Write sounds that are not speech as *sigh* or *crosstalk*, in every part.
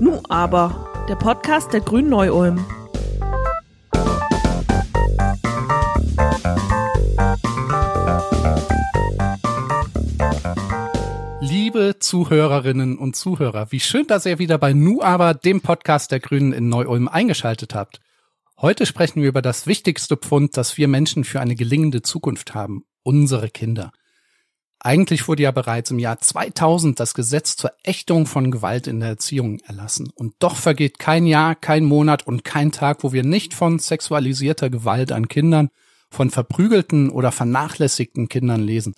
Nu aber, der Podcast der Grünen Neu-Ulm. Liebe Zuhörerinnen und Zuhörer, wie schön, dass ihr wieder bei Nu aber, dem Podcast der Grünen in Neu-Ulm eingeschaltet habt. Heute sprechen wir über das wichtigste Pfund, das wir Menschen für eine gelingende Zukunft haben, unsere Kinder. Eigentlich wurde ja bereits im Jahr 2000 das Gesetz zur Ächtung von Gewalt in der Erziehung erlassen. Und doch vergeht kein Jahr, kein Monat und kein Tag, wo wir nicht von sexualisierter Gewalt an Kindern, von verprügelten oder vernachlässigten Kindern lesen.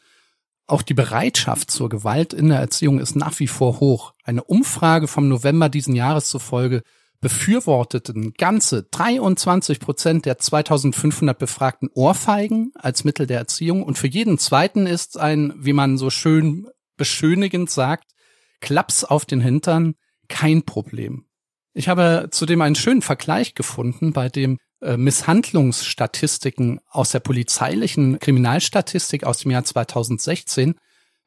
Auch die Bereitschaft zur Gewalt in der Erziehung ist nach wie vor hoch. Eine Umfrage vom November diesen Jahres zufolge befürworteten ganze 23 Prozent der 2500 befragten Ohrfeigen als Mittel der Erziehung und für jeden zweiten ist ein, wie man so schön beschönigend sagt, Klaps auf den Hintern kein Problem. Ich habe zudem einen schönen Vergleich gefunden, bei dem äh, Misshandlungsstatistiken aus der polizeilichen Kriminalstatistik aus dem Jahr 2016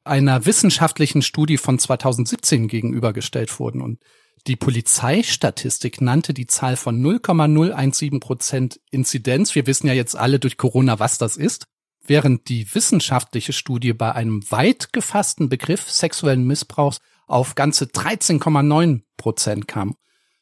einer wissenschaftlichen Studie von 2017 gegenübergestellt wurden. Und die Polizeistatistik nannte die Zahl von 0,017 Prozent Inzidenz. Wir wissen ja jetzt alle durch Corona, was das ist. Während die wissenschaftliche Studie bei einem weit gefassten Begriff sexuellen Missbrauchs auf ganze 13,9 Prozent kam.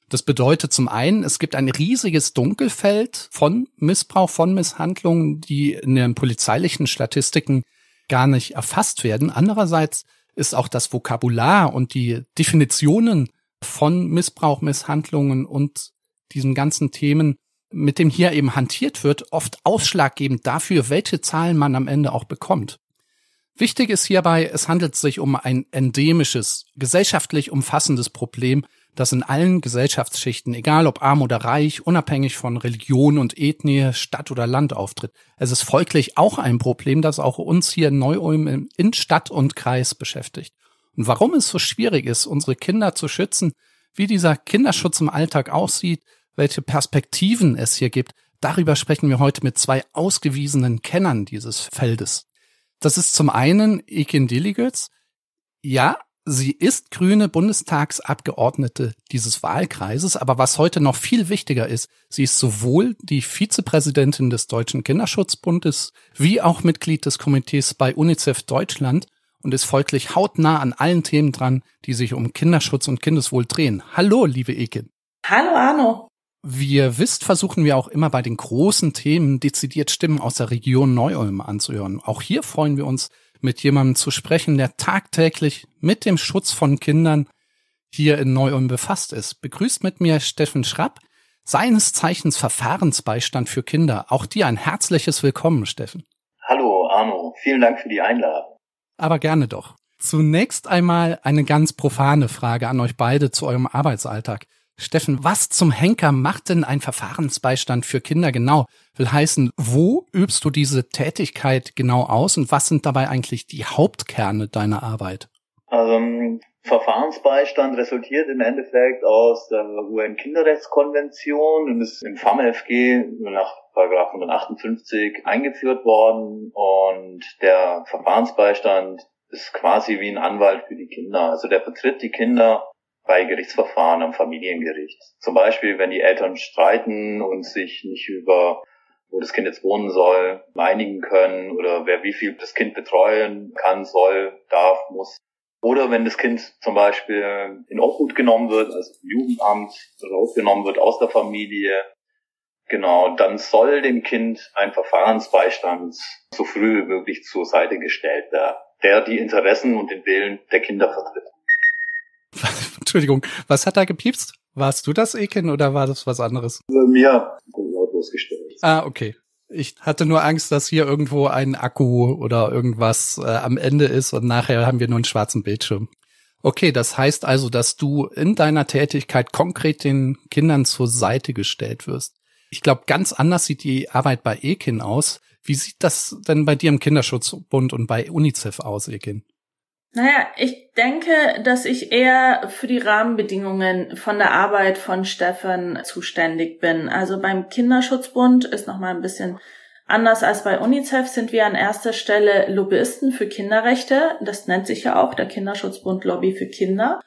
Das bedeutet zum einen, es gibt ein riesiges Dunkelfeld von Missbrauch, von Misshandlungen, die in den polizeilichen Statistiken gar nicht erfasst werden. Andererseits ist auch das Vokabular und die Definitionen von Missbrauch, Misshandlungen und diesen ganzen Themen, mit dem hier eben hantiert wird, oft ausschlaggebend dafür, welche Zahlen man am Ende auch bekommt. Wichtig ist hierbei, es handelt sich um ein endemisches, gesellschaftlich umfassendes Problem, das in allen Gesellschaftsschichten, egal ob arm oder reich, unabhängig von Religion und Ethnie, Stadt oder Land auftritt. Es ist folglich auch ein Problem, das auch uns hier in Neu-Ulm in Stadt und Kreis beschäftigt. Und warum es so schwierig ist, unsere Kinder zu schützen, wie dieser Kinderschutz im Alltag aussieht, welche Perspektiven es hier gibt, darüber sprechen wir heute mit zwei ausgewiesenen Kennern dieses Feldes. Das ist zum einen Ekin Deligötz. Ja, sie ist grüne Bundestagsabgeordnete dieses Wahlkreises, aber was heute noch viel wichtiger ist, sie ist sowohl die Vizepräsidentin des Deutschen Kinderschutzbundes wie auch Mitglied des Komitees bei UNICEF Deutschland und ist folglich hautnah an allen Themen dran, die sich um Kinderschutz und Kindeswohl drehen. Hallo, liebe Ekin. Hallo, Arno. Wie ihr wisst, versuchen wir auch immer bei den großen Themen dezidiert Stimmen aus der Region Neu-Ulm anzuhören. Auch hier freuen wir uns, mit jemandem zu sprechen, der tagtäglich mit dem Schutz von Kindern hier in Neu-Ulm befasst ist. Begrüßt mit mir Steffen Schrapp, seines Zeichens Verfahrensbeistand für Kinder. Auch dir ein herzliches Willkommen, Steffen. Hallo, Arno. Vielen Dank für die Einladung aber gerne doch. Zunächst einmal eine ganz profane Frage an euch beide zu eurem Arbeitsalltag. Steffen, was zum Henker macht denn ein Verfahrensbeistand für Kinder genau? Will heißen, wo übst du diese Tätigkeit genau aus und was sind dabei eigentlich die Hauptkerne deiner Arbeit? Also Verfahrensbeistand resultiert im Endeffekt aus der UN-Kinderrechtskonvention und ist im FAMFG nach Paragraph 158 eingeführt worden und der Verfahrensbeistand ist quasi wie ein Anwalt für die Kinder. Also der vertritt die Kinder bei Gerichtsverfahren am Familiengericht. Zum Beispiel, wenn die Eltern streiten und sich nicht über wo das Kind jetzt wohnen soll, einigen können oder wer wie viel das Kind betreuen kann, soll, darf, muss. Oder wenn das Kind zum Beispiel in Obhut genommen wird, also im Jugendamt rausgenommen wird aus der Familie, genau, dann soll dem Kind ein Verfahrensbeistand so früh wie möglich zur Seite gestellt werden, der die Interessen und den Willen der Kinder vertritt. *laughs* Entschuldigung, was hat da gepiepst? Warst du das, Eken, oder war das was anderes? Mir lautlos gestellt. Ah, okay. Ich hatte nur Angst, dass hier irgendwo ein Akku oder irgendwas äh, am Ende ist und nachher haben wir nur einen schwarzen Bildschirm. Okay, das heißt also, dass du in deiner Tätigkeit konkret den Kindern zur Seite gestellt wirst. Ich glaube, ganz anders sieht die Arbeit bei Ekin aus. Wie sieht das denn bei dir im Kinderschutzbund und bei UNICEF aus, Ekin? Naja, ich denke, dass ich eher für die Rahmenbedingungen von der Arbeit von Stefan zuständig bin. Also beim Kinderschutzbund ist nochmal ein bisschen anders als bei UNICEF sind wir an erster Stelle Lobbyisten für Kinderrechte. Das nennt sich ja auch der Kinderschutzbund Lobby für Kinder.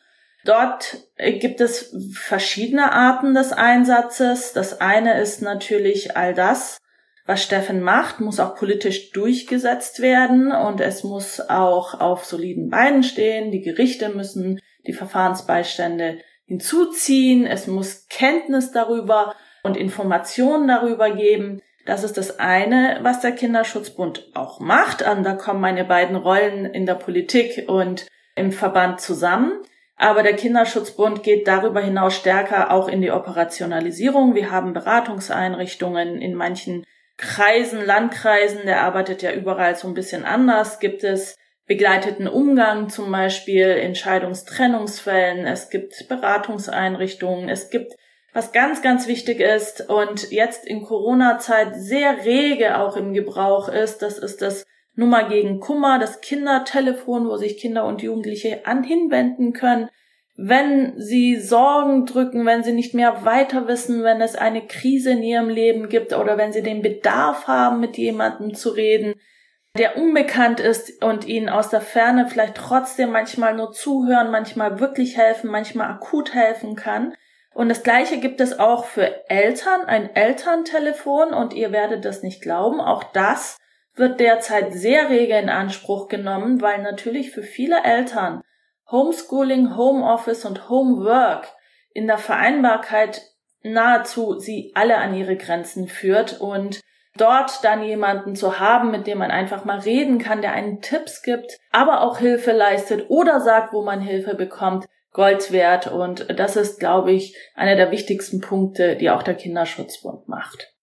Dort gibt es verschiedene Arten des Einsatzes. Das eine ist natürlich all das, was Steffen macht, muss auch politisch durchgesetzt werden und es muss auch auf soliden Beinen stehen. Die Gerichte müssen die Verfahrensbeistände hinzuziehen. Es muss Kenntnis darüber und Informationen darüber geben. Das ist das eine, was der Kinderschutzbund auch macht. Und da kommen meine beiden Rollen in der Politik und im Verband zusammen. Aber der Kinderschutzbund geht darüber hinaus stärker auch in die Operationalisierung. Wir haben Beratungseinrichtungen in manchen Kreisen, Landkreisen, der arbeitet ja überall so ein bisschen anders, gibt es begleiteten Umgang zum Beispiel, Entscheidungstrennungsfällen, es gibt Beratungseinrichtungen, es gibt was ganz, ganz wichtig ist und jetzt in Corona-Zeit sehr rege auch im Gebrauch ist, das ist das Nummer gegen Kummer, das Kindertelefon, wo sich Kinder und Jugendliche an hinwenden können wenn sie Sorgen drücken, wenn sie nicht mehr weiter wissen, wenn es eine Krise in ihrem Leben gibt oder wenn sie den Bedarf haben, mit jemandem zu reden, der unbekannt ist und ihnen aus der Ferne vielleicht trotzdem manchmal nur zuhören, manchmal wirklich helfen, manchmal akut helfen kann. Und das Gleiche gibt es auch für Eltern, ein Elterntelefon und ihr werdet das nicht glauben, auch das wird derzeit sehr rege in Anspruch genommen, weil natürlich für viele Eltern Homeschooling, Homeoffice und Homework in der Vereinbarkeit nahezu sie alle an ihre Grenzen führt und dort dann jemanden zu haben, mit dem man einfach mal reden kann, der einen Tipps gibt, aber auch Hilfe leistet oder sagt, wo man Hilfe bekommt, Gold wert. Und das ist, glaube ich, einer der wichtigsten Punkte, die auch der Kinderschutzbund macht.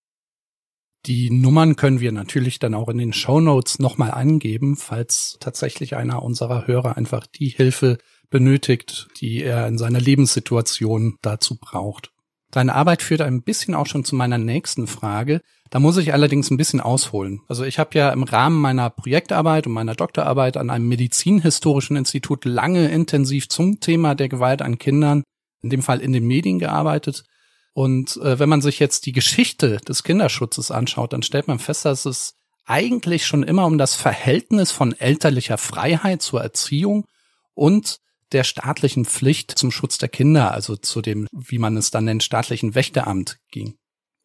Die Nummern können wir natürlich dann auch in den Show Notes nochmal angeben, falls tatsächlich einer unserer Hörer einfach die Hilfe benötigt, die er in seiner Lebenssituation dazu braucht. Deine Arbeit führt ein bisschen auch schon zu meiner nächsten Frage. Da muss ich allerdings ein bisschen ausholen. Also ich habe ja im Rahmen meiner Projektarbeit und meiner Doktorarbeit an einem medizinhistorischen Institut lange intensiv zum Thema der Gewalt an Kindern, in dem Fall in den Medien gearbeitet und äh, wenn man sich jetzt die Geschichte des Kinderschutzes anschaut, dann stellt man fest, dass es eigentlich schon immer um das Verhältnis von elterlicher Freiheit zur Erziehung und der staatlichen Pflicht zum Schutz der Kinder, also zu dem, wie man es dann nennt, staatlichen Wächteramt ging.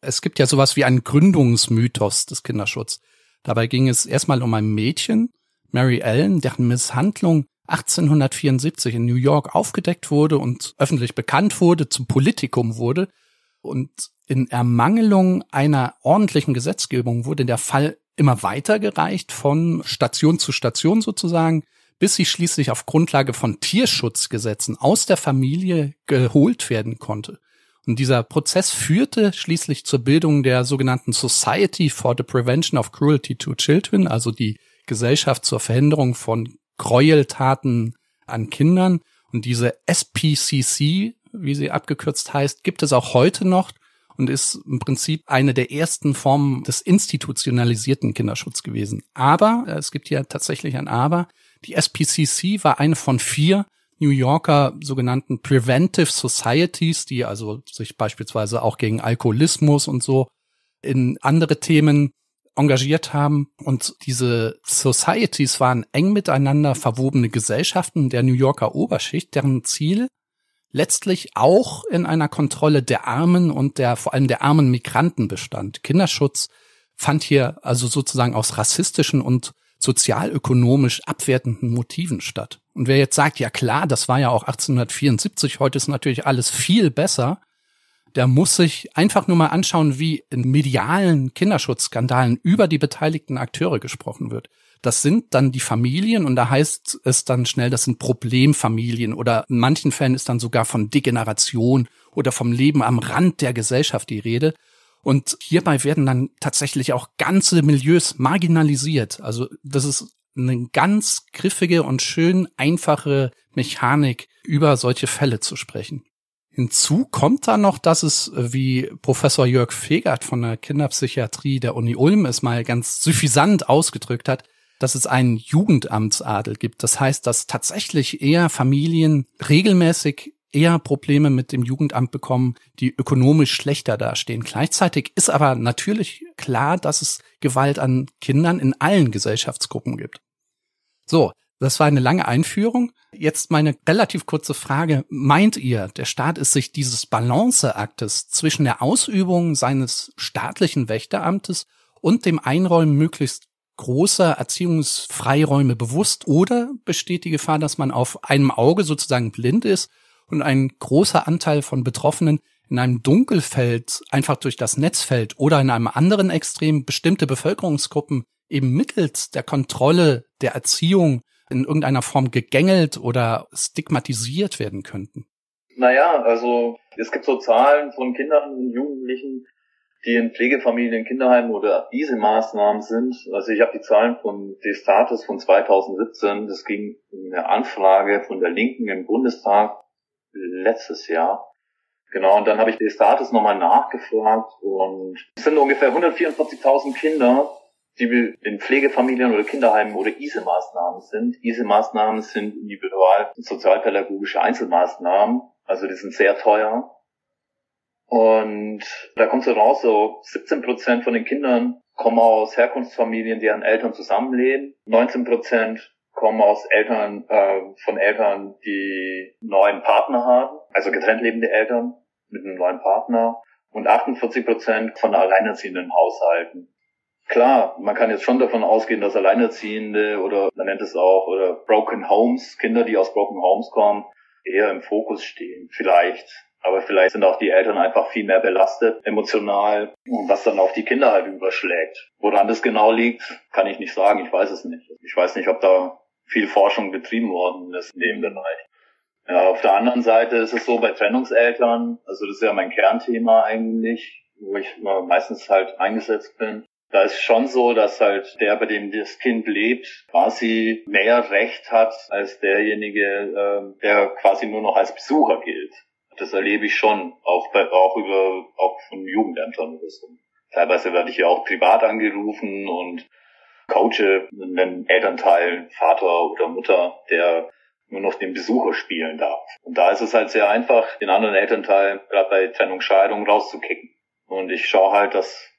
Es gibt ja sowas wie einen Gründungsmythos des Kinderschutzes. Dabei ging es erstmal um ein Mädchen, Mary Ellen, deren Misshandlung 1874 in New York aufgedeckt wurde und öffentlich bekannt wurde, zum Politikum wurde und in Ermangelung einer ordentlichen Gesetzgebung wurde der Fall immer weitergereicht von Station zu Station sozusagen, bis sie schließlich auf Grundlage von Tierschutzgesetzen aus der Familie geholt werden konnte. Und dieser Prozess führte schließlich zur Bildung der sogenannten Society for the Prevention of Cruelty to Children, also die Gesellschaft zur Verhinderung von Gräueltaten an Kindern. Und diese SPCC wie sie abgekürzt heißt, gibt es auch heute noch und ist im Prinzip eine der ersten Formen des institutionalisierten Kinderschutzes gewesen. Aber, äh, es gibt ja tatsächlich ein Aber, die SPCC war eine von vier New Yorker sogenannten Preventive Societies, die also sich beispielsweise auch gegen Alkoholismus und so in andere Themen engagiert haben. Und diese Societies waren eng miteinander verwobene Gesellschaften der New Yorker Oberschicht, deren Ziel letztlich auch in einer Kontrolle der Armen und der vor allem der armen Migranten bestand. Kinderschutz fand hier also sozusagen aus rassistischen und sozialökonomisch abwertenden Motiven statt. Und wer jetzt sagt, ja klar, das war ja auch 1874, heute ist natürlich alles viel besser, der muss sich einfach nur mal anschauen, wie in medialen Kinderschutzskandalen über die beteiligten Akteure gesprochen wird. Das sind dann die Familien und da heißt es dann schnell, das sind Problemfamilien oder in manchen Fällen ist dann sogar von Degeneration oder vom Leben am Rand der Gesellschaft die Rede. Und hierbei werden dann tatsächlich auch ganze Milieus marginalisiert. Also das ist eine ganz griffige und schön einfache Mechanik, über solche Fälle zu sprechen. Hinzu kommt dann noch, dass es, wie Professor Jörg Fegert von der Kinderpsychiatrie der Uni Ulm es mal ganz suffisant ausgedrückt hat, dass es einen Jugendamtsadel gibt. Das heißt, dass tatsächlich eher Familien regelmäßig eher Probleme mit dem Jugendamt bekommen, die ökonomisch schlechter dastehen. Gleichzeitig ist aber natürlich klar, dass es Gewalt an Kindern in allen Gesellschaftsgruppen gibt. So, Das war eine lange Einführung. Jetzt meine relativ kurze Frage. Meint ihr, der Staat ist sich dieses Balanceaktes zwischen der Ausübung seines staatlichen Wächteramtes und dem Einräumen möglichst großer Erziehungsfreiräume bewusst oder besteht die Gefahr, dass man auf einem Auge sozusagen blind ist und ein großer Anteil von Betroffenen in einem Dunkelfeld einfach durch das Netz fällt oder in einem anderen Extrem bestimmte Bevölkerungsgruppen eben mittels der Kontrolle der Erziehung in irgendeiner Form gegängelt oder stigmatisiert werden könnten? Naja, also es gibt so Zahlen von Kindern und Jugendlichen, die in Pflegefamilien, Kinderheimen oder diese Maßnahmen sind. Also ich habe die Zahlen von Destatus von 2017. Das ging in eine Anfrage von der Linken im Bundestag letztes Jahr. Genau, und dann habe ich Destatus nochmal nachgefragt und es sind ungefähr 144.000 Kinder, die in Pflegefamilien oder Kinderheimen oder ISE-Maßnahmen sind. ISE-Maßnahmen sind individual sozialpädagogische Einzelmaßnahmen, also die sind sehr teuer. Und da kommt so raus, so 17 Prozent von den Kindern kommen aus Herkunftsfamilien, deren Eltern zusammenleben. 19 Prozent kommen aus Eltern, äh, von Eltern, die neuen Partner haben, also getrennt lebende Eltern mit einem neuen Partner. Und 48 Prozent von alleinerziehenden Haushalten. Klar, man kann jetzt schon davon ausgehen, dass Alleinerziehende oder man nennt es auch oder Broken Homes, Kinder, die aus Broken Homes kommen, eher im Fokus stehen. Vielleicht. Aber vielleicht sind auch die Eltern einfach viel mehr belastet, emotional, was dann auf die Kinder halt überschlägt. Woran das genau liegt, kann ich nicht sagen. Ich weiß es nicht. Ich weiß nicht, ob da viel Forschung betrieben worden ist in dem Bereich. Ja, auf der anderen Seite ist es so bei Trennungseltern, also das ist ja mein Kernthema eigentlich, wo ich meistens halt eingesetzt bin. Da ist schon so, dass halt der, bei dem das Kind lebt, quasi mehr Recht hat als derjenige, äh, der quasi nur noch als Besucher gilt. Das erlebe ich schon, auch bei, auch über, auch von Jugendämtern oder. Teilweise werde ich ja auch privat angerufen und coache einen Elternteil, Vater oder Mutter, der nur noch den Besucher spielen darf. Und da ist es halt sehr einfach, den anderen Elternteil gerade bei Trennung, Scheidung rauszukicken. Und ich schaue halt, dass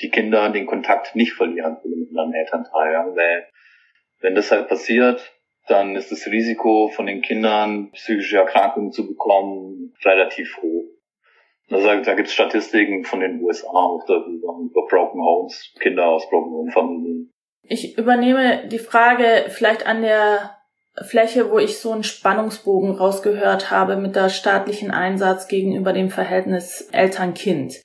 die Kinder den Kontakt nicht verlieren mit einem Elternteil. Ja? Weil wenn das halt passiert, dann ist das Risiko von den Kindern, psychische Erkrankungen zu bekommen, relativ hoch. Also, da gibt es Statistiken von den USA auch darüber, über Broken Homes, Kinder aus Broken Home Familien. Ich übernehme die Frage vielleicht an der Fläche, wo ich so einen Spannungsbogen rausgehört habe mit der staatlichen Einsatz gegenüber dem Verhältnis Eltern-Kind.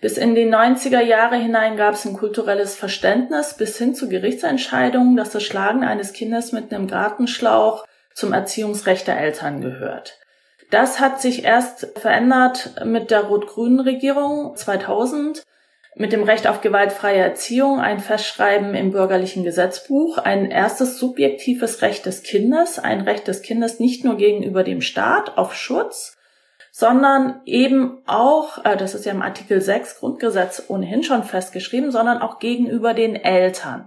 Bis in die 90er Jahre hinein gab es ein kulturelles Verständnis bis hin zu Gerichtsentscheidungen, dass das Schlagen eines Kindes mit einem Gartenschlauch zum Erziehungsrecht der Eltern gehört. Das hat sich erst verändert mit der rot-grünen Regierung 2000 mit dem Recht auf gewaltfreie Erziehung, ein Festschreiben im bürgerlichen Gesetzbuch, ein erstes subjektives Recht des Kindes, ein Recht des Kindes nicht nur gegenüber dem Staat auf Schutz, sondern eben auch, äh, das ist ja im Artikel 6 Grundgesetz ohnehin schon festgeschrieben, sondern auch gegenüber den Eltern.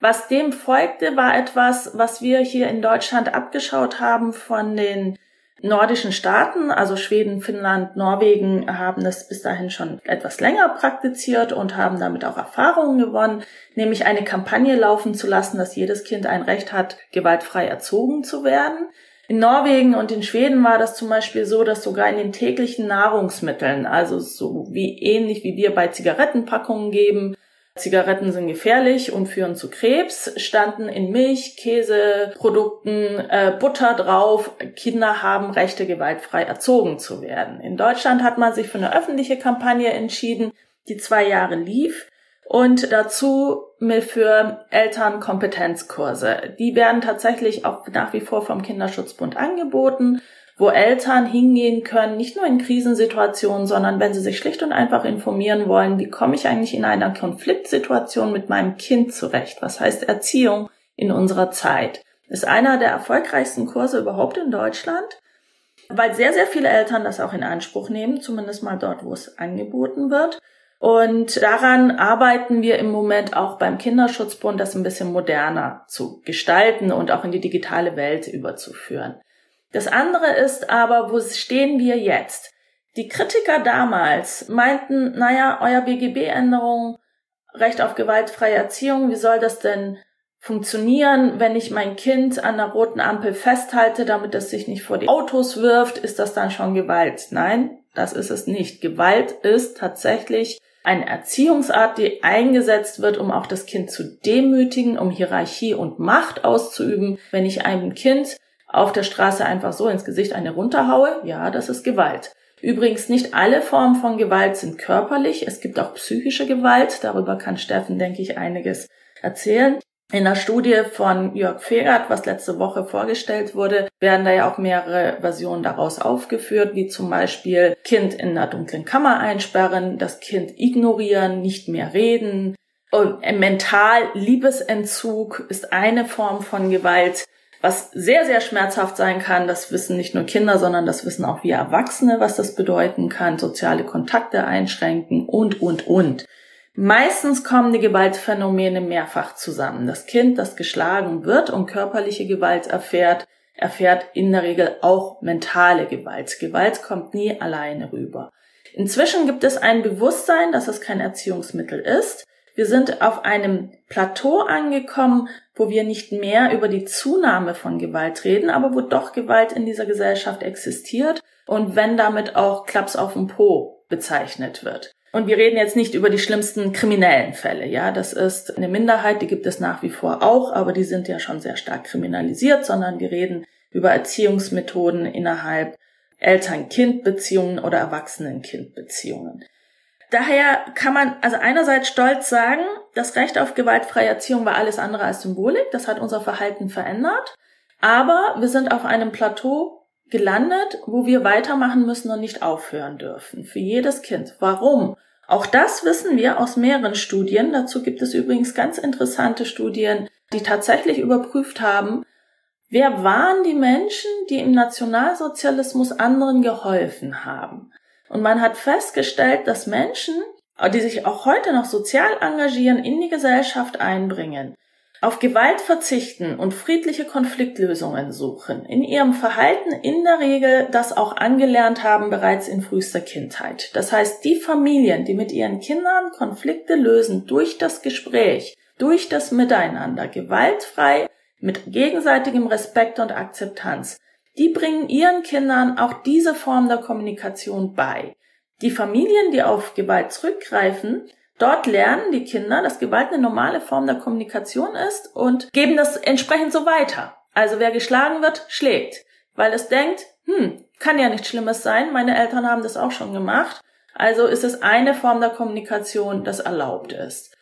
Was dem folgte, war etwas, was wir hier in Deutschland abgeschaut haben von den nordischen Staaten, also Schweden, Finnland, Norwegen, haben es bis dahin schon etwas länger praktiziert und haben damit auch Erfahrungen gewonnen, nämlich eine Kampagne laufen zu lassen, dass jedes Kind ein Recht hat, gewaltfrei erzogen zu werden. In Norwegen und in Schweden war das zum Beispiel so, dass sogar in den täglichen Nahrungsmitteln, also so wie ähnlich wie wir bei Zigarettenpackungen geben, Zigaretten sind gefährlich und führen zu Krebs, standen in Milch, Käseprodukten, äh, Butter drauf, Kinder haben Rechte, gewaltfrei erzogen zu werden. In Deutschland hat man sich für eine öffentliche Kampagne entschieden, die zwei Jahre lief und dazu für Eltern Kompetenzkurse. Die werden tatsächlich auch nach wie vor vom Kinderschutzbund angeboten, wo Eltern hingehen können, nicht nur in Krisensituationen, sondern wenn sie sich schlicht und einfach informieren wollen, wie komme ich eigentlich in einer Konfliktsituation mit meinem Kind zurecht? Was heißt Erziehung in unserer Zeit? Ist einer der erfolgreichsten Kurse überhaupt in Deutschland, weil sehr, sehr viele Eltern das auch in Anspruch nehmen, zumindest mal dort, wo es angeboten wird. Und daran arbeiten wir im Moment auch beim Kinderschutzbund, das ein bisschen moderner zu gestalten und auch in die digitale Welt überzuführen. Das andere ist aber, wo stehen wir jetzt? Die Kritiker damals meinten, naja, euer BGB-Änderung, Recht auf gewaltfreie Erziehung, wie soll das denn funktionieren. Wenn ich mein Kind an der roten Ampel festhalte, damit es sich nicht vor die Autos wirft, ist das dann schon Gewalt? Nein, das ist es nicht. Gewalt ist tatsächlich eine Erziehungsart, die eingesetzt wird, um auch das Kind zu demütigen, um Hierarchie und Macht auszuüben. Wenn ich einem Kind auf der Straße einfach so ins Gesicht eine runterhaue, ja, das ist Gewalt. Übrigens nicht alle Formen von Gewalt sind körperlich. Es gibt auch psychische Gewalt. Darüber kann Steffen, denke ich, einiges erzählen. In der Studie von Jörg Fegert, was letzte Woche vorgestellt wurde, werden da ja auch mehrere Versionen daraus aufgeführt, wie zum Beispiel Kind in einer dunklen Kammer einsperren, das Kind ignorieren, nicht mehr reden. Mental Liebesentzug ist eine Form von Gewalt, was sehr, sehr schmerzhaft sein kann. Das wissen nicht nur Kinder, sondern das wissen auch wir Erwachsene, was das bedeuten kann. Soziale Kontakte einschränken und, und, und. Meistens kommen die Gewaltphänomene mehrfach zusammen. Das Kind, das geschlagen wird und körperliche Gewalt erfährt, erfährt in der Regel auch mentale Gewalt. Gewalt kommt nie alleine rüber. Inzwischen gibt es ein Bewusstsein, dass es kein Erziehungsmittel ist. Wir sind auf einem Plateau angekommen, wo wir nicht mehr über die Zunahme von Gewalt reden, aber wo doch Gewalt in dieser Gesellschaft existiert und wenn damit auch Klaps auf dem Po bezeichnet wird. Und wir reden jetzt nicht über die schlimmsten kriminellen Fälle, ja. Das ist eine Minderheit, die gibt es nach wie vor auch, aber die sind ja schon sehr stark kriminalisiert, sondern wir reden über Erziehungsmethoden innerhalb Eltern-Kind-Beziehungen oder Erwachsenen-Kind-Beziehungen. Daher kann man also einerseits stolz sagen, das Recht auf gewaltfreie Erziehung war alles andere als Symbolik, das hat unser Verhalten verändert, aber wir sind auf einem Plateau gelandet, wo wir weitermachen müssen und nicht aufhören dürfen. Für jedes Kind. Warum? Auch das wissen wir aus mehreren Studien. Dazu gibt es übrigens ganz interessante Studien, die tatsächlich überprüft haben, wer waren die Menschen, die im Nationalsozialismus anderen geholfen haben. Und man hat festgestellt, dass Menschen, die sich auch heute noch sozial engagieren, in die Gesellschaft einbringen, auf Gewalt verzichten und friedliche Konfliktlösungen suchen, in ihrem Verhalten in der Regel das auch angelernt haben bereits in frühester Kindheit. Das heißt, die Familien, die mit ihren Kindern Konflikte lösen durch das Gespräch, durch das Miteinander, gewaltfrei, mit gegenseitigem Respekt und Akzeptanz, die bringen ihren Kindern auch diese Form der Kommunikation bei. Die Familien, die auf Gewalt zurückgreifen, Dort lernen die Kinder, dass Gewalt eine normale Form der Kommunikation ist und geben das entsprechend so weiter. Also wer geschlagen wird, schlägt, weil es denkt, hm, kann ja nichts Schlimmes sein, meine Eltern haben das auch schon gemacht. Also ist es eine Form der Kommunikation, das erlaubt ist.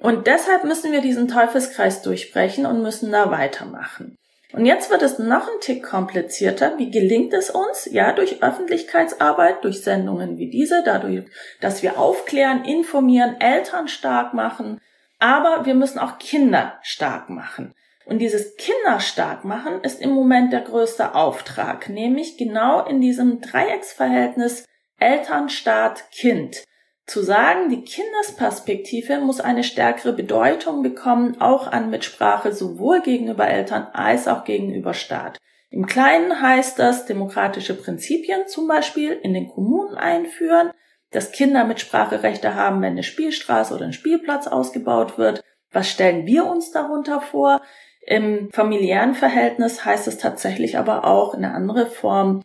Und deshalb müssen wir diesen Teufelskreis durchbrechen und müssen da weitermachen. Und jetzt wird es noch ein Tick komplizierter. Wie gelingt es uns? Ja, durch Öffentlichkeitsarbeit, durch Sendungen wie diese, dadurch, dass wir aufklären, informieren, Eltern stark machen. Aber wir müssen auch Kinder stark machen. Und dieses Kinder stark machen ist im Moment der größte Auftrag, nämlich genau in diesem Dreiecksverhältnis Eltern, Staat, Kind zu sagen, die Kindesperspektive muss eine stärkere Bedeutung bekommen, auch an Mitsprache sowohl gegenüber Eltern als auch gegenüber Staat. Im Kleinen heißt das, demokratische Prinzipien zum Beispiel in den Kommunen einführen, dass Kinder Mitspracherechte haben, wenn eine Spielstraße oder ein Spielplatz ausgebaut wird. Was stellen wir uns darunter vor? Im familiären Verhältnis heißt es tatsächlich aber auch eine andere Form,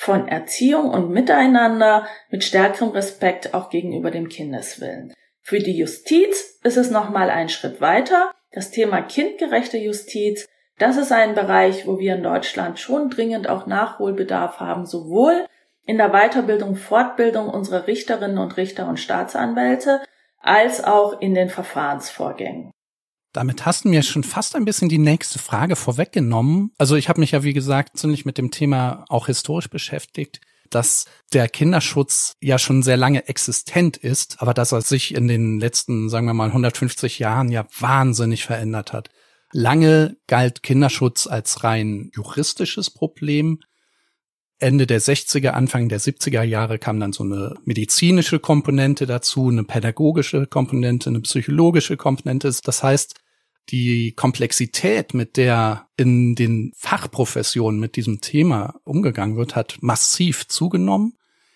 von Erziehung und Miteinander mit stärkerem Respekt auch gegenüber dem Kindeswillen. Für die Justiz ist es nochmal ein Schritt weiter. Das Thema kindgerechte Justiz, das ist ein Bereich, wo wir in Deutschland schon dringend auch Nachholbedarf haben, sowohl in der Weiterbildung, Fortbildung unserer Richterinnen und Richter und Staatsanwälte, als auch in den Verfahrensvorgängen. Damit hast du mir schon fast ein bisschen die nächste Frage vorweggenommen. Also ich habe mich ja, wie gesagt, ziemlich mit dem Thema auch historisch beschäftigt, dass der Kinderschutz ja schon sehr lange existent ist, aber dass er sich in den letzten, sagen wir mal, 150 Jahren ja wahnsinnig verändert hat. Lange galt Kinderschutz als rein juristisches Problem. Ende der 60er, Anfang der 70er Jahre kam dann so eine medizinische Komponente dazu, eine pädagogische Komponente, eine psychologische Komponente. Das heißt, die Komplexität, mit der in den Fachprofessionen mit diesem Thema umgegangen wird, hat massiv zugenommen.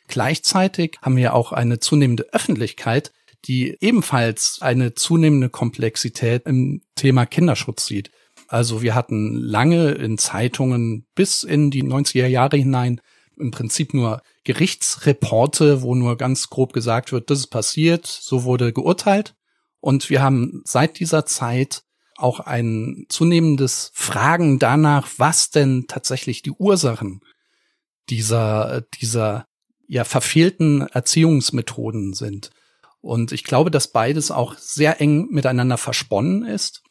Gleichzeitig haben wir auch eine zunehmende Öffentlichkeit, die ebenfalls eine zunehmende Komplexität im Thema Kinderschutz sieht. Also wir hatten lange in Zeitungen bis in die 90er Jahre hinein im Prinzip nur Gerichtsreporte, wo nur ganz grob gesagt wird, das ist passiert, so wurde geurteilt. Und wir haben seit dieser Zeit auch ein zunehmendes Fragen danach, was denn tatsächlich die Ursachen dieser, dieser ja verfehlten Erziehungsmethoden sind. Und ich glaube, dass beides auch sehr eng miteinander versponnen ist.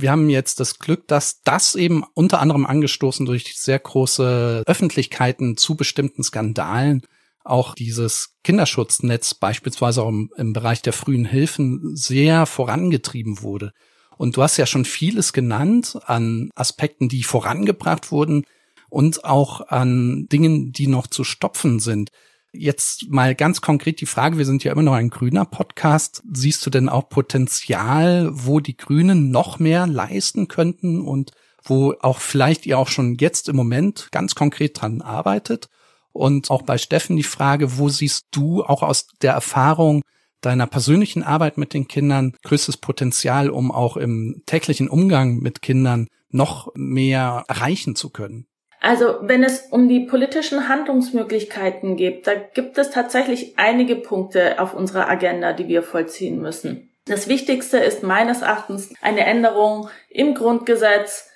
Wir haben jetzt das Glück, dass das eben unter anderem angestoßen durch sehr große Öffentlichkeiten zu bestimmten Skandalen auch dieses Kinderschutznetz beispielsweise auch im, im Bereich der frühen Hilfen sehr vorangetrieben wurde. Und du hast ja schon vieles genannt an Aspekten, die vorangebracht wurden und auch an Dingen, die noch zu stopfen sind. Jetzt mal ganz konkret die Frage, wir sind ja immer noch ein grüner Podcast. Siehst du denn auch Potenzial, wo die Grünen noch mehr leisten könnten und wo auch vielleicht ihr auch schon jetzt im Moment ganz konkret dran arbeitet? Und auch bei Steffen die Frage, wo siehst du auch aus der Erfahrung deiner persönlichen Arbeit mit den Kindern größtes Potenzial, um auch im täglichen Umgang mit Kindern noch mehr erreichen zu können? Also wenn es um die politischen Handlungsmöglichkeiten geht, da gibt es tatsächlich einige Punkte auf unserer Agenda, die wir vollziehen müssen. Das Wichtigste ist meines Erachtens eine Änderung im Grundgesetz,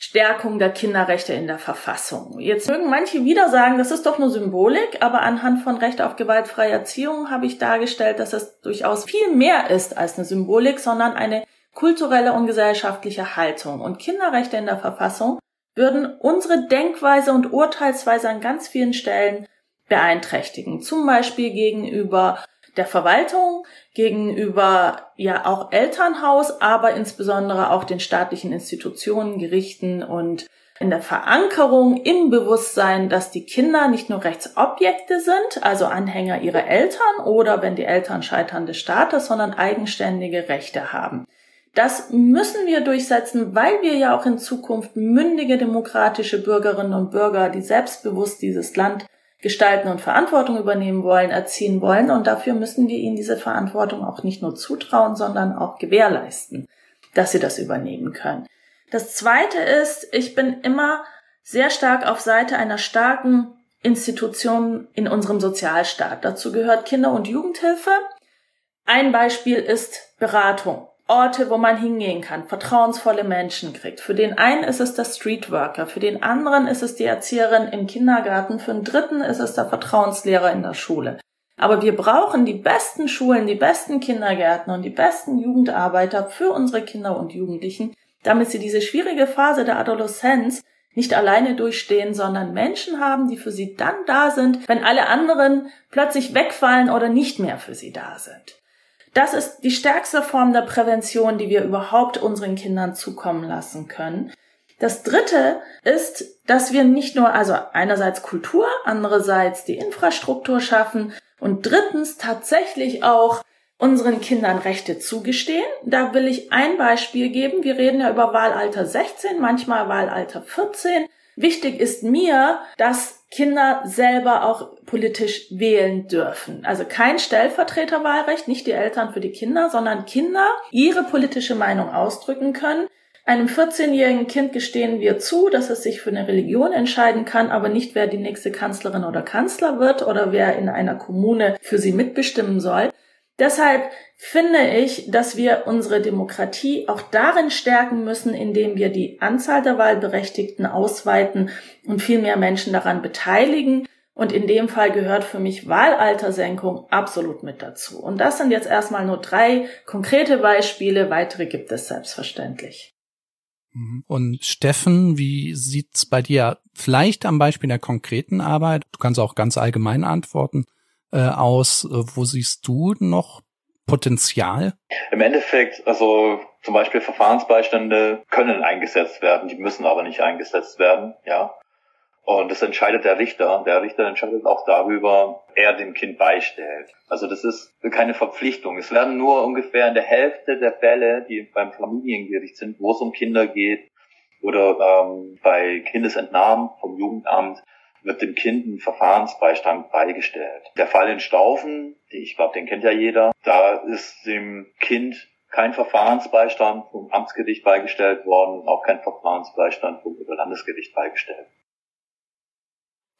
Stärkung der Kinderrechte in der Verfassung. Jetzt mögen manche wieder sagen, das ist doch nur Symbolik, aber anhand von Recht auf gewaltfreie Erziehung habe ich dargestellt, dass es durchaus viel mehr ist als eine Symbolik, sondern eine kulturelle und gesellschaftliche Haltung. Und Kinderrechte in der Verfassung würden unsere Denkweise und Urteilsweise an ganz vielen Stellen beeinträchtigen. Zum Beispiel gegenüber der Verwaltung, gegenüber ja auch Elternhaus, aber insbesondere auch den staatlichen Institutionen, Gerichten und in der Verankerung im Bewusstsein, dass die Kinder nicht nur Rechtsobjekte sind, also Anhänger ihrer Eltern oder wenn die Eltern scheitern des Staates, sondern eigenständige Rechte haben. Das müssen wir durchsetzen, weil wir ja auch in Zukunft mündige demokratische Bürgerinnen und Bürger, die selbstbewusst dieses Land gestalten und Verantwortung übernehmen wollen, erziehen wollen. Und dafür müssen wir ihnen diese Verantwortung auch nicht nur zutrauen, sondern auch gewährleisten, dass sie das übernehmen können. Das Zweite ist, ich bin immer sehr stark auf Seite einer starken Institution in unserem Sozialstaat. Dazu gehört Kinder- und Jugendhilfe. Ein Beispiel ist Beratung. Orte, wo man hingehen kann, vertrauensvolle Menschen kriegt. Für den einen ist es der Streetworker, für den anderen ist es die Erzieherin im Kindergarten, für den dritten ist es der Vertrauenslehrer in der Schule. Aber wir brauchen die besten Schulen, die besten Kindergärten und die besten Jugendarbeiter für unsere Kinder und Jugendlichen, damit sie diese schwierige Phase der Adoleszenz nicht alleine durchstehen, sondern Menschen haben, die für sie dann da sind, wenn alle anderen plötzlich wegfallen oder nicht mehr für sie da sind. Das ist die stärkste Form der Prävention, die wir überhaupt unseren Kindern zukommen lassen können. Das dritte ist, dass wir nicht nur also einerseits Kultur, andererseits die Infrastruktur schaffen und drittens tatsächlich auch unseren Kindern Rechte zugestehen. Da will ich ein Beispiel geben. Wir reden ja über Wahlalter 16, manchmal Wahlalter 14. Wichtig ist mir, dass Kinder selber auch politisch wählen dürfen. Also kein Stellvertreterwahlrecht, nicht die Eltern für die Kinder, sondern Kinder ihre politische Meinung ausdrücken können. Einem 14-jährigen Kind gestehen wir zu, dass es sich für eine Religion entscheiden kann, aber nicht wer die nächste Kanzlerin oder Kanzler wird oder wer in einer Kommune für sie mitbestimmen soll. Deshalb finde ich, dass wir unsere Demokratie auch darin stärken müssen, indem wir die Anzahl der Wahlberechtigten ausweiten und viel mehr Menschen daran beteiligen. Und in dem Fall gehört für mich Wahlaltersenkung absolut mit dazu. Und das sind jetzt erstmal nur drei konkrete Beispiele. Weitere gibt es selbstverständlich. Mhm. Und Steffen, wie sieht's bei dir vielleicht am Beispiel der konkreten Arbeit, du kannst auch ganz allgemein antworten, äh, aus? Äh, wo siehst du noch Potenzial? Im Endeffekt, also zum Beispiel Verfahrensbeistände können eingesetzt werden, die müssen aber nicht eingesetzt werden, ja. Und das entscheidet der Richter. Der Richter entscheidet auch darüber, er dem Kind beistellt. Also das ist keine Verpflichtung. Es werden nur ungefähr in der Hälfte der Fälle, die beim Familiengericht sind, wo es um Kinder geht, oder ähm, bei Kindesentnahmen vom Jugendamt, wird dem Kind ein Verfahrensbeistand beigestellt. Der Fall in Staufen, ich glaube, den kennt ja jeder, da ist dem Kind kein Verfahrensbeistand vom Amtsgericht beigestellt worden, auch kein Verfahrensbeistand vom Oberlandesgericht beigestellt.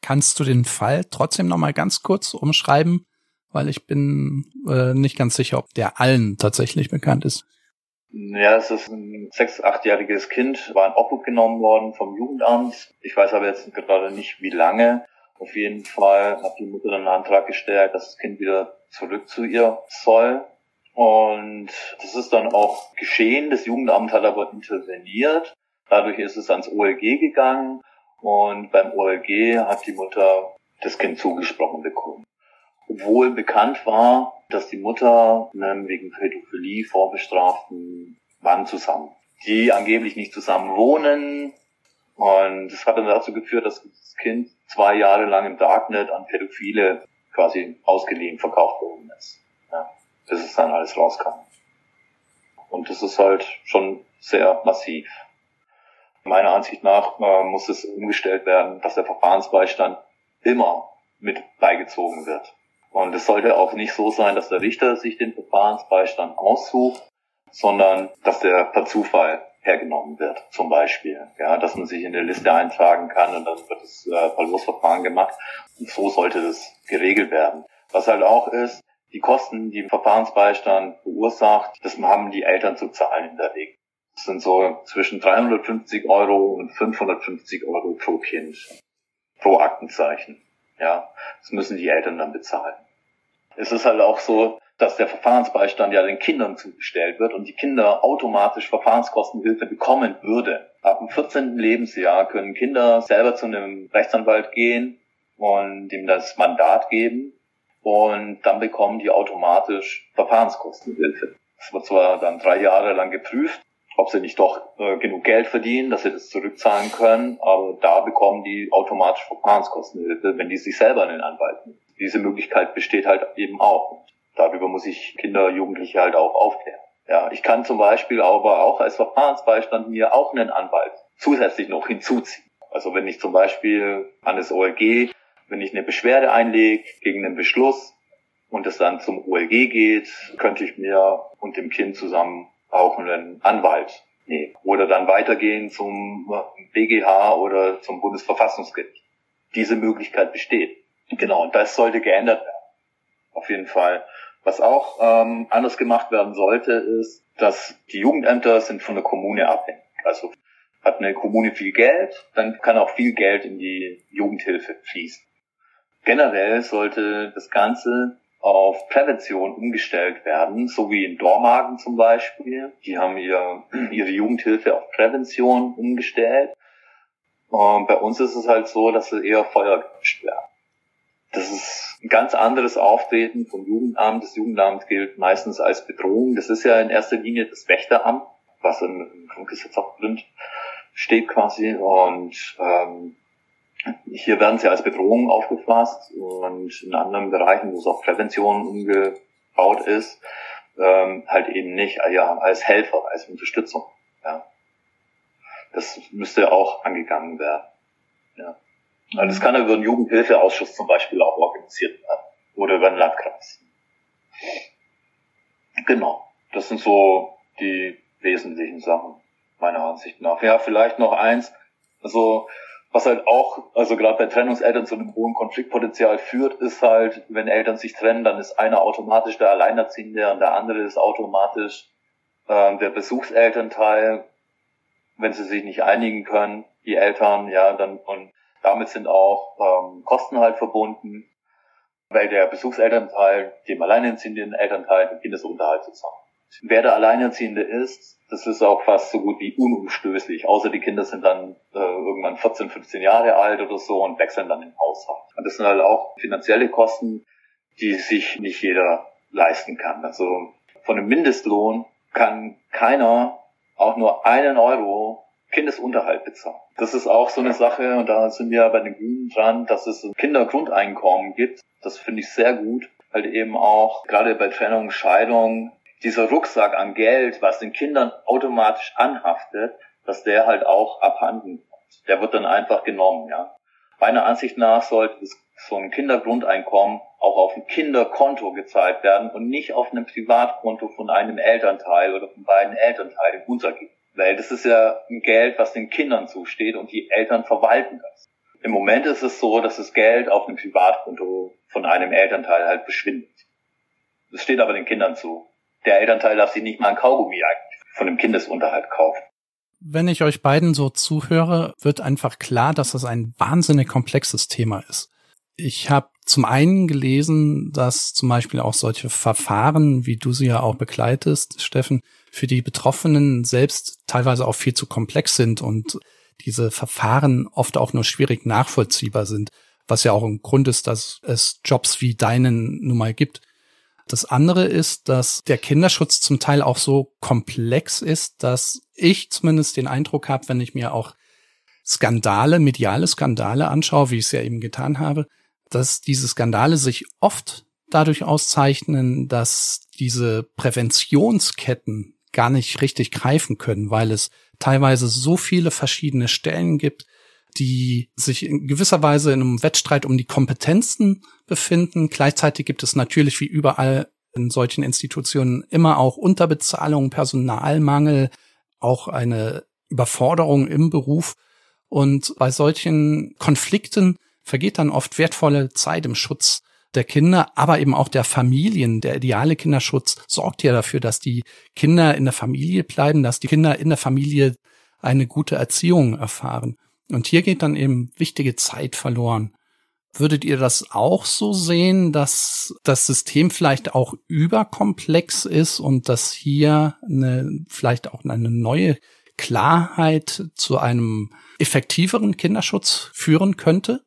Kannst du den Fall trotzdem noch mal ganz kurz umschreiben, weil ich bin äh, nicht ganz sicher, ob der allen tatsächlich bekannt ist. Ja, es ist ein sechs-, achtjähriges Kind, war in Obhut genommen worden vom Jugendamt. Ich weiß aber jetzt gerade nicht, wie lange. Auf jeden Fall hat die Mutter dann einen Antrag gestellt, dass das Kind wieder zurück zu ihr soll. Und das ist dann auch geschehen. Das Jugendamt hat aber interveniert. Dadurch ist es ans OLG gegangen. Und beim OLG hat die Mutter das Kind zugesprochen bekommen. Obwohl bekannt war, dass die Mutter ne, wegen Pädophilie vorbestraften Mann zusammen, die angeblich nicht zusammen wohnen. Und das hat dann dazu geführt, dass das Kind zwei Jahre lang im Darknet an Pädophile quasi ausgeliehen, verkauft worden ist. Ja, bis es dann alles rauskam. Und das ist halt schon sehr massiv. Meiner Ansicht nach äh, muss es umgestellt werden, dass der Verfahrensbeistand immer mit beigezogen wird. Und es sollte auch nicht so sein, dass der Richter sich den Verfahrensbeistand aussucht, sondern dass der per Zufall hergenommen wird, zum Beispiel. Ja, dass man sich in der Liste eintragen kann und dann wird das äh, Verlustverfahren gemacht. Und so sollte das geregelt werden. Was halt auch ist, die Kosten, die im Verfahrensbeistand verursacht, das haben die Eltern zu zahlen in der Regel. Das sind so zwischen 350 Euro und 550 Euro pro Kind, pro Aktenzeichen. Ja, das müssen die Eltern dann bezahlen. Es ist halt auch so, dass der Verfahrensbeistand ja den Kindern zugestellt wird und die Kinder automatisch Verfahrenskostenhilfe bekommen würde. Ab dem 14. Lebensjahr können Kinder selber zu einem Rechtsanwalt gehen und ihm das Mandat geben und dann bekommen die automatisch Verfahrenskostenhilfe. Das wird zwar dann drei Jahre lang geprüft, ob sie nicht doch äh, genug Geld verdienen, dass sie das zurückzahlen können. Aber da bekommen die automatisch Verfahrenskostenhilfe, wenn die sich selber einen Anwalt nehmen. Diese Möglichkeit besteht halt eben auch. Darüber muss ich Kinder, Jugendliche halt auch aufklären. Ja, ich kann zum Beispiel aber auch als Verfahrensbeistand mir auch einen Anwalt zusätzlich noch hinzuziehen. Also wenn ich zum Beispiel an das OLG, wenn ich eine Beschwerde einlege gegen einen Beschluss und es dann zum OLG geht, könnte ich mir und dem Kind zusammen auch einen Anwalt nehmen. Oder dann weitergehen zum BGH oder zum Bundesverfassungsgericht. Diese Möglichkeit besteht. Genau, und das sollte geändert werden. Auf jeden Fall. Was auch ähm, anders gemacht werden sollte, ist, dass die Jugendämter sind von der Kommune abhängig. Also hat eine Kommune viel Geld, dann kann auch viel Geld in die Jugendhilfe fließen. Generell sollte das Ganze auf Prävention umgestellt werden, so wie in Dormagen zum Beispiel. Die haben ihr, *clears throat* ihre Jugendhilfe auf Prävention umgestellt. Und bei uns ist es halt so, dass sie eher Feuer gewünscht werden. Das ist ein ganz anderes Auftreten vom Jugendamt. Das Jugendamt gilt meistens als Bedrohung. Das ist ja in erster Linie das Wächteramt, was im Grundgesetz auch drin steht quasi. Und ähm, hier werden sie als Bedrohung aufgefasst und in anderen Bereichen, wo es auf Prävention umgebaut ist, ähm, halt eben nicht äh, ja, als Helfer, als Unterstützung. Ja. Das müsste auch angegangen werden. Ja. Also das kann über einen Jugendhilfeausschuss zum Beispiel auch organisiert werden oder über einen Landkreis. Genau, das sind so die wesentlichen Sachen meiner Ansicht nach. Ja, vielleicht noch eins. Also was halt auch, also gerade bei Trennungseltern zu einem hohen Konfliktpotenzial führt, ist halt, wenn Eltern sich trennen, dann ist einer automatisch der Alleinerziehende und der andere ist automatisch äh, der Besuchselternteil, wenn sie sich nicht einigen können, die Eltern, ja, dann und damit sind auch ähm, Kosten halt verbunden, weil der Besuchselternteil dem alleinerziehenden Elternteil den Kindesunterhalt zusammen. Wer der Alleinerziehende ist, das ist auch fast so gut wie unumstößlich, außer die Kinder sind dann äh, irgendwann 14, 15 Jahre alt oder so und wechseln dann den Haushalt. Und das sind halt auch finanzielle Kosten, die sich nicht jeder leisten kann. Also von einem Mindestlohn kann keiner auch nur einen Euro Kindesunterhalt bezahlen. Das ist auch so eine Sache, und da sind wir bei den Grünen dran, dass es ein Kindergrundeinkommen gibt. Das finde ich sehr gut. Halt eben auch, gerade bei Trennung, Scheidung, dieser Rucksack an Geld, was den Kindern automatisch anhaftet, dass der halt auch abhanden kommt. Der wird dann einfach genommen, ja. Meiner Ansicht nach sollte so ein Kindergrundeinkommen auch auf ein Kinderkonto gezahlt werden und nicht auf einem Privatkonto von einem Elternteil oder von beiden Elternteilen unser Weil das ist ja ein Geld, was den Kindern zusteht und die Eltern verwalten das. Im Moment ist es so, dass das Geld auf einem Privatkonto von einem Elternteil halt verschwindet. Das steht aber den Kindern zu. Der Elternteil darf sich nicht mal ein Kaugummi von dem Kindesunterhalt kaufen. Wenn ich euch beiden so zuhöre, wird einfach klar, dass das ein wahnsinnig komplexes Thema ist. Ich habe zum einen gelesen, dass zum Beispiel auch solche Verfahren, wie du sie ja auch begleitest, Steffen, für die Betroffenen selbst teilweise auch viel zu komplex sind und diese Verfahren oft auch nur schwierig nachvollziehbar sind, was ja auch ein Grund ist, dass es Jobs wie deinen nun mal gibt. Das andere ist, dass der Kinderschutz zum Teil auch so komplex ist, dass ich zumindest den Eindruck habe, wenn ich mir auch Skandale, mediale Skandale anschaue, wie ich es ja eben getan habe, dass diese Skandale sich oft dadurch auszeichnen, dass diese Präventionsketten gar nicht richtig greifen können, weil es teilweise so viele verschiedene Stellen gibt, die sich in gewisser Weise in einem Wettstreit um die Kompetenzen befinden. Gleichzeitig gibt es natürlich wie überall in solchen Institutionen immer auch Unterbezahlung, Personalmangel, auch eine Überforderung im Beruf. Und bei solchen Konflikten vergeht dann oft wertvolle Zeit im Schutz der Kinder, aber eben auch der Familien. Der ideale Kinderschutz sorgt ja dafür, dass die Kinder in der Familie bleiben, dass die Kinder in der Familie eine gute Erziehung erfahren. Und hier geht dann eben wichtige Zeit verloren. Würdet ihr das auch so sehen, dass das System vielleicht auch überkomplex ist und dass hier eine, vielleicht auch eine neue Klarheit zu einem effektiveren Kinderschutz führen könnte?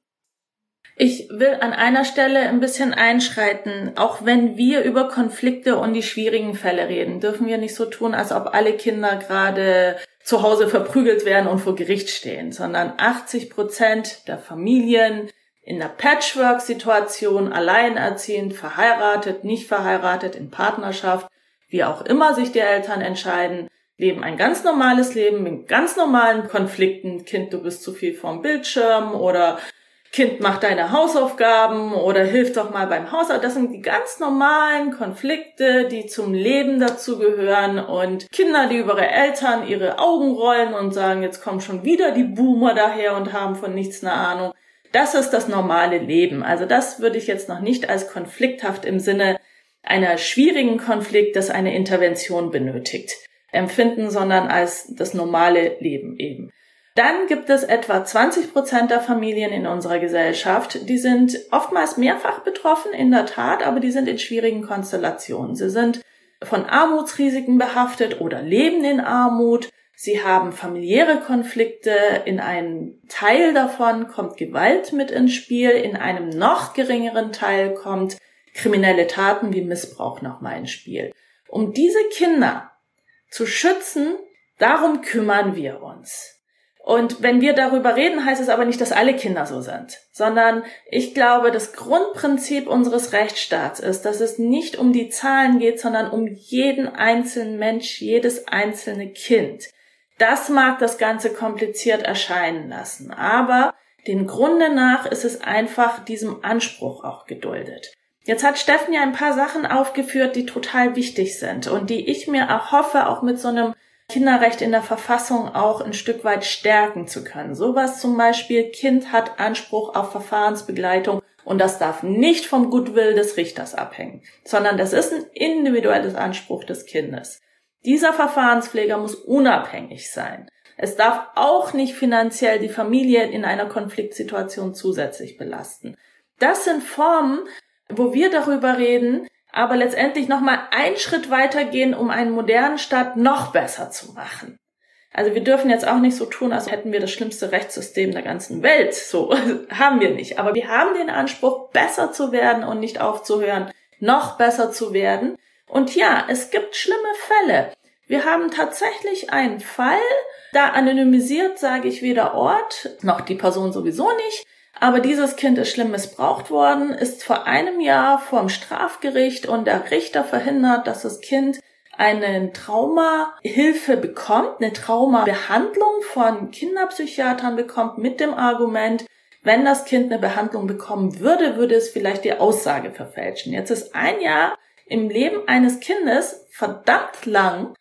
Ich will an einer Stelle ein bisschen einschreiten. Auch wenn wir über Konflikte und die schwierigen Fälle reden, dürfen wir nicht so tun, als ob alle Kinder gerade zu Hause verprügelt werden und vor Gericht stehen, sondern 80 Prozent der Familien in der Patchwork-Situation, alleinerziehend, verheiratet, nicht verheiratet, in Partnerschaft, wie auch immer sich die Eltern entscheiden, leben ein ganz normales Leben mit ganz normalen Konflikten. Kind, du bist zu viel vorm Bildschirm oder Kind macht deine Hausaufgaben oder hilft doch mal beim Haushalt. Das sind die ganz normalen Konflikte, die zum Leben dazugehören und Kinder, die über ihre Eltern ihre Augen rollen und sagen, jetzt kommen schon wieder die Boomer daher und haben von nichts eine Ahnung. Das ist das normale Leben. Also das würde ich jetzt noch nicht als konflikthaft im Sinne einer schwierigen Konflikt, das eine Intervention benötigt, empfinden, sondern als das normale Leben eben. Dann gibt es etwa 20 Prozent der Familien in unserer Gesellschaft, die sind oftmals mehrfach betroffen, in der Tat, aber die sind in schwierigen Konstellationen. Sie sind von Armutsrisiken behaftet oder leben in Armut. Sie haben familiäre Konflikte. In einem Teil davon kommt Gewalt mit ins Spiel. In einem noch geringeren Teil kommt kriminelle Taten wie Missbrauch nochmal ins Spiel. Um diese Kinder zu schützen, darum kümmern wir uns. Und wenn wir darüber reden, heißt es aber nicht, dass alle Kinder so sind, sondern ich glaube, das Grundprinzip unseres Rechtsstaats ist, dass es nicht um die Zahlen geht, sondern um jeden einzelnen Mensch, jedes einzelne Kind. Das mag das Ganze kompliziert erscheinen lassen, aber den Grunde nach ist es einfach diesem Anspruch auch geduldet. Jetzt hat Steffen ja ein paar Sachen aufgeführt, die total wichtig sind und die ich mir erhoffe, auch mit so einem Kinderrecht in der Verfassung auch ein Stück weit stärken zu können. Sowas zum Beispiel, Kind hat Anspruch auf Verfahrensbegleitung und das darf nicht vom Goodwill des Richters abhängen, sondern das ist ein individuelles Anspruch des Kindes. Dieser Verfahrenspfleger muss unabhängig sein. Es darf auch nicht finanziell die Familie in einer Konfliktsituation zusätzlich belasten. Das sind Formen, wo wir darüber reden, aber letztendlich nochmal einen Schritt weitergehen, um einen modernen Staat noch besser zu machen. Also wir dürfen jetzt auch nicht so tun, als hätten wir das schlimmste Rechtssystem der ganzen Welt. So *laughs* haben wir nicht. Aber wir haben den Anspruch, besser zu werden und nicht aufzuhören, noch besser zu werden. Und ja, es gibt schlimme Fälle. Wir haben tatsächlich einen Fall, da anonymisiert sage ich weder Ort noch die Person sowieso nicht. Aber dieses Kind ist schlimm missbraucht worden, ist vor einem Jahr vor dem Strafgericht und der Richter verhindert, dass das Kind eine Traumahilfe bekommt, eine Traumabehandlung von Kinderpsychiatern bekommt mit dem Argument, wenn das Kind eine Behandlung bekommen würde, würde es vielleicht die Aussage verfälschen. Jetzt ist ein Jahr im Leben eines Kindes verdammt lang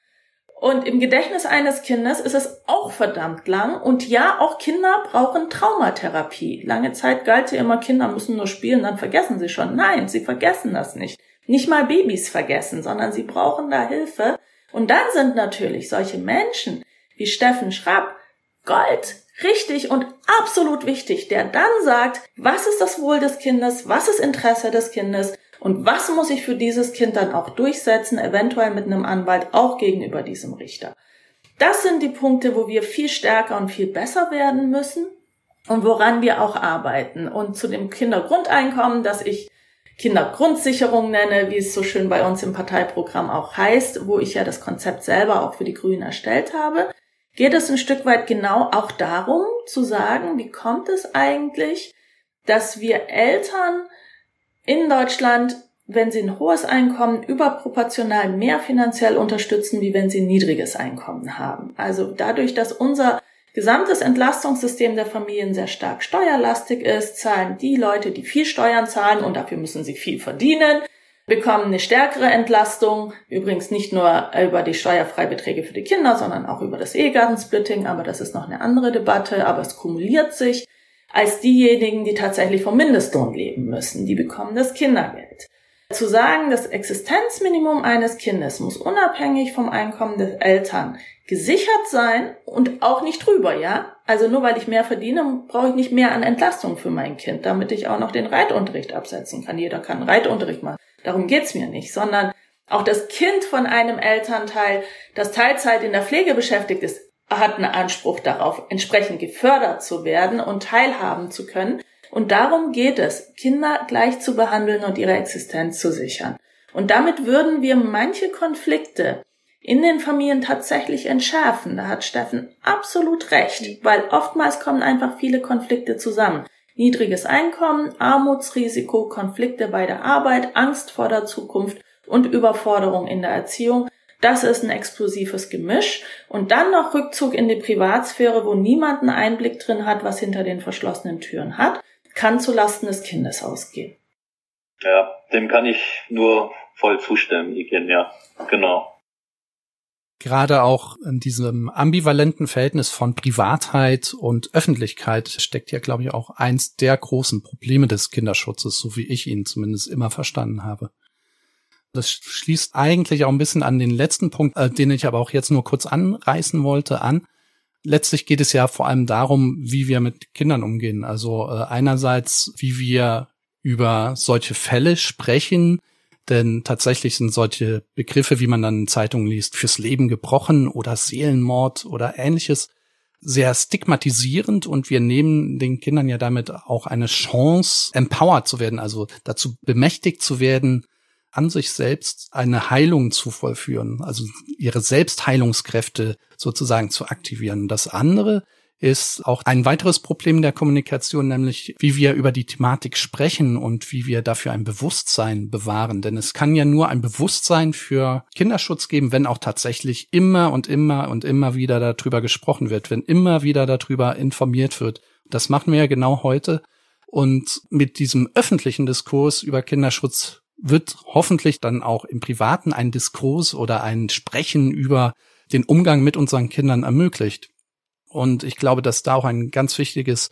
und im Gedächtnis eines Kindes ist es auch verdammt lang. Und ja, auch Kinder brauchen Traumatherapie. Lange Zeit galt ja immer, Kinder müssen nur spielen, dann vergessen sie schon. Nein, sie vergessen das nicht. Nicht mal Babys vergessen, sondern sie brauchen da Hilfe. Und dann sind natürlich solche Menschen wie Steffen Schrapp Gold richtig und absolut wichtig, der dann sagt, was ist das Wohl des Kindes, was ist Interesse des Kindes und was muss ich für dieses Kind dann auch durchsetzen, eventuell mit einem Anwalt auch gegenüber diesem Richter? Das sind die Punkte, wo wir viel stärker und viel besser werden müssen und woran wir auch arbeiten. Und zu dem Kindergrundeinkommen, das ich Kindergrundsicherung nenne, wie es so schön bei uns im Parteiprogramm auch heißt, wo ich ja das Konzept selber auch für die Grünen erstellt habe, geht es ein Stück weit genau auch darum zu sagen, wie kommt es eigentlich, dass wir Eltern in Deutschland, wenn sie ein hohes Einkommen, überproportional mehr finanziell unterstützen, wie wenn sie ein niedriges Einkommen haben. Also dadurch, dass unser gesamtes Entlastungssystem der Familien sehr stark steuerlastig ist, zahlen die Leute, die viel Steuern zahlen und dafür müssen sie viel verdienen, bekommen eine stärkere Entlastung, übrigens nicht nur über die Steuerfreibeträge für die Kinder, sondern auch über das Ehegattensplitting, aber das ist noch eine andere Debatte, aber es kumuliert sich als diejenigen, die tatsächlich vom Mindestlohn leben müssen. Die bekommen das Kindergeld. Zu sagen, das Existenzminimum eines Kindes muss unabhängig vom Einkommen der Eltern gesichert sein und auch nicht drüber, ja? Also nur weil ich mehr verdiene, brauche ich nicht mehr an Entlastung für mein Kind, damit ich auch noch den Reitunterricht absetzen kann. Jeder kann Reitunterricht machen. Darum geht's mir nicht, sondern auch das Kind von einem Elternteil, das Teilzeit in der Pflege beschäftigt ist, hat einen Anspruch darauf, entsprechend gefördert zu werden und teilhaben zu können. Und darum geht es, Kinder gleich zu behandeln und ihre Existenz zu sichern. Und damit würden wir manche Konflikte in den Familien tatsächlich entschärfen. Da hat Steffen absolut recht, weil oftmals kommen einfach viele Konflikte zusammen. Niedriges Einkommen, Armutsrisiko, Konflikte bei der Arbeit, Angst vor der Zukunft und Überforderung in der Erziehung das ist ein explosives Gemisch. Und dann noch Rückzug in die Privatsphäre, wo niemand einen Einblick drin hat, was hinter den verschlossenen Türen hat, kann zulasten des Kindes ausgehen. Ja, dem kann ich nur voll zustimmen, Igen, ja, genau. Gerade auch in diesem ambivalenten Verhältnis von Privatheit und Öffentlichkeit steckt ja, glaube ich, auch eins der großen Probleme des Kinderschutzes, so wie ich ihn zumindest immer verstanden habe. Das schließt eigentlich auch ein bisschen an den letzten Punkt, äh, den ich aber auch jetzt nur kurz anreißen wollte, an. Letztlich geht es ja vor allem darum, wie wir mit Kindern umgehen. Also äh, einerseits, wie wir über solche Fälle sprechen, denn tatsächlich sind solche Begriffe, wie man dann in Zeitungen liest, fürs Leben gebrochen oder Seelenmord oder ähnliches, sehr stigmatisierend und wir nehmen den Kindern ja damit auch eine Chance, empowered zu werden, also dazu bemächtigt zu werden, an sich selbst eine Heilung zu vollführen, also ihre Selbstheilungskräfte sozusagen zu aktivieren. Das andere ist auch ein weiteres Problem der Kommunikation, nämlich wie wir über die Thematik sprechen und wie wir dafür ein Bewusstsein bewahren. Denn es kann ja nur ein Bewusstsein für Kinderschutz geben, wenn auch tatsächlich immer und immer und immer wieder darüber gesprochen wird, wenn immer wieder darüber informiert wird. Das machen wir ja genau heute. Und mit diesem öffentlichen Diskurs über Kinderschutz wird hoffentlich dann auch im Privaten ein Diskurs oder ein Sprechen über den Umgang mit unseren Kindern ermöglicht. Und ich glaube, dass da auch ein ganz wichtiges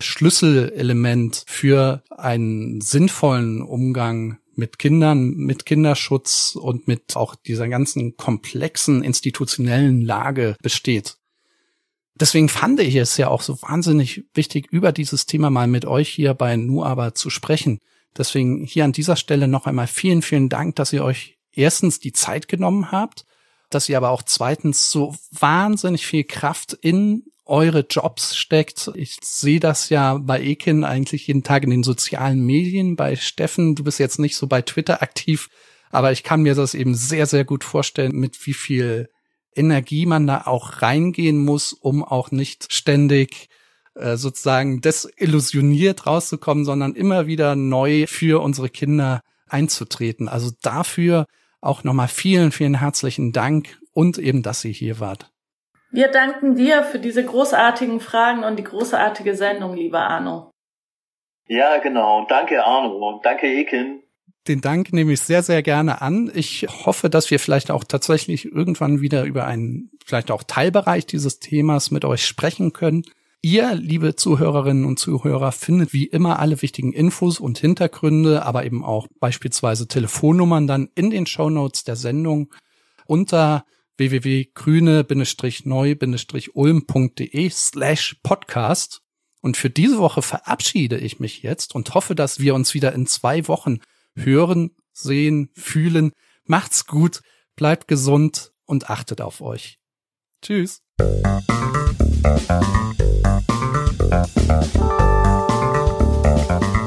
Schlüsselelement für einen sinnvollen Umgang mit Kindern, mit Kinderschutz und mit auch dieser ganzen komplexen institutionellen Lage besteht. Deswegen fand ich es ja auch so wahnsinnig wichtig, über dieses Thema mal mit euch hier bei NuAber zu sprechen. Deswegen hier an dieser Stelle noch einmal vielen, vielen Dank, dass ihr euch erstens die Zeit genommen habt, dass ihr aber auch zweitens so wahnsinnig viel Kraft in eure Jobs steckt. Ich sehe das ja bei Ekin eigentlich jeden Tag in den sozialen Medien. Bei Steffen, du bist jetzt nicht so bei Twitter aktiv, aber ich kann mir das eben sehr, sehr gut vorstellen, mit wie viel Energie man da auch reingehen muss, um auch nicht ständig äh, sozusagen desillusioniert rauszukommen, sondern immer wieder neu für unsere Kinder einzutreten. Also dafür auch nochmal vielen, vielen herzlichen Dank und eben, dass ihr hier wart. Wir danken dir für diese großartigen Fragen und die großartige Sendung, lieber Arno. Ja, genau. Danke, Arno. Und danke, Ekin. Den Dank nehme ich sehr, sehr gerne an. Ich hoffe, dass wir vielleicht auch tatsächlich irgendwann wieder über einen, vielleicht auch Teilbereich dieses Themas mit euch sprechen können. Ihr, liebe Zuhörerinnen und Zuhörer, findet wie immer alle wichtigen Infos und Hintergründe, aber eben auch beispielsweise Telefonnummern dann in den Shownotes der Sendung unter www.grüne-neu-ulm.de slash podcast. Und für diese Woche verabschiede ich mich jetzt und hoffe, dass wir uns wieder in zwei Wochen hören, sehen, fühlen. Macht's gut, bleibt gesund und achtet auf euch. Tschüss. Thank you.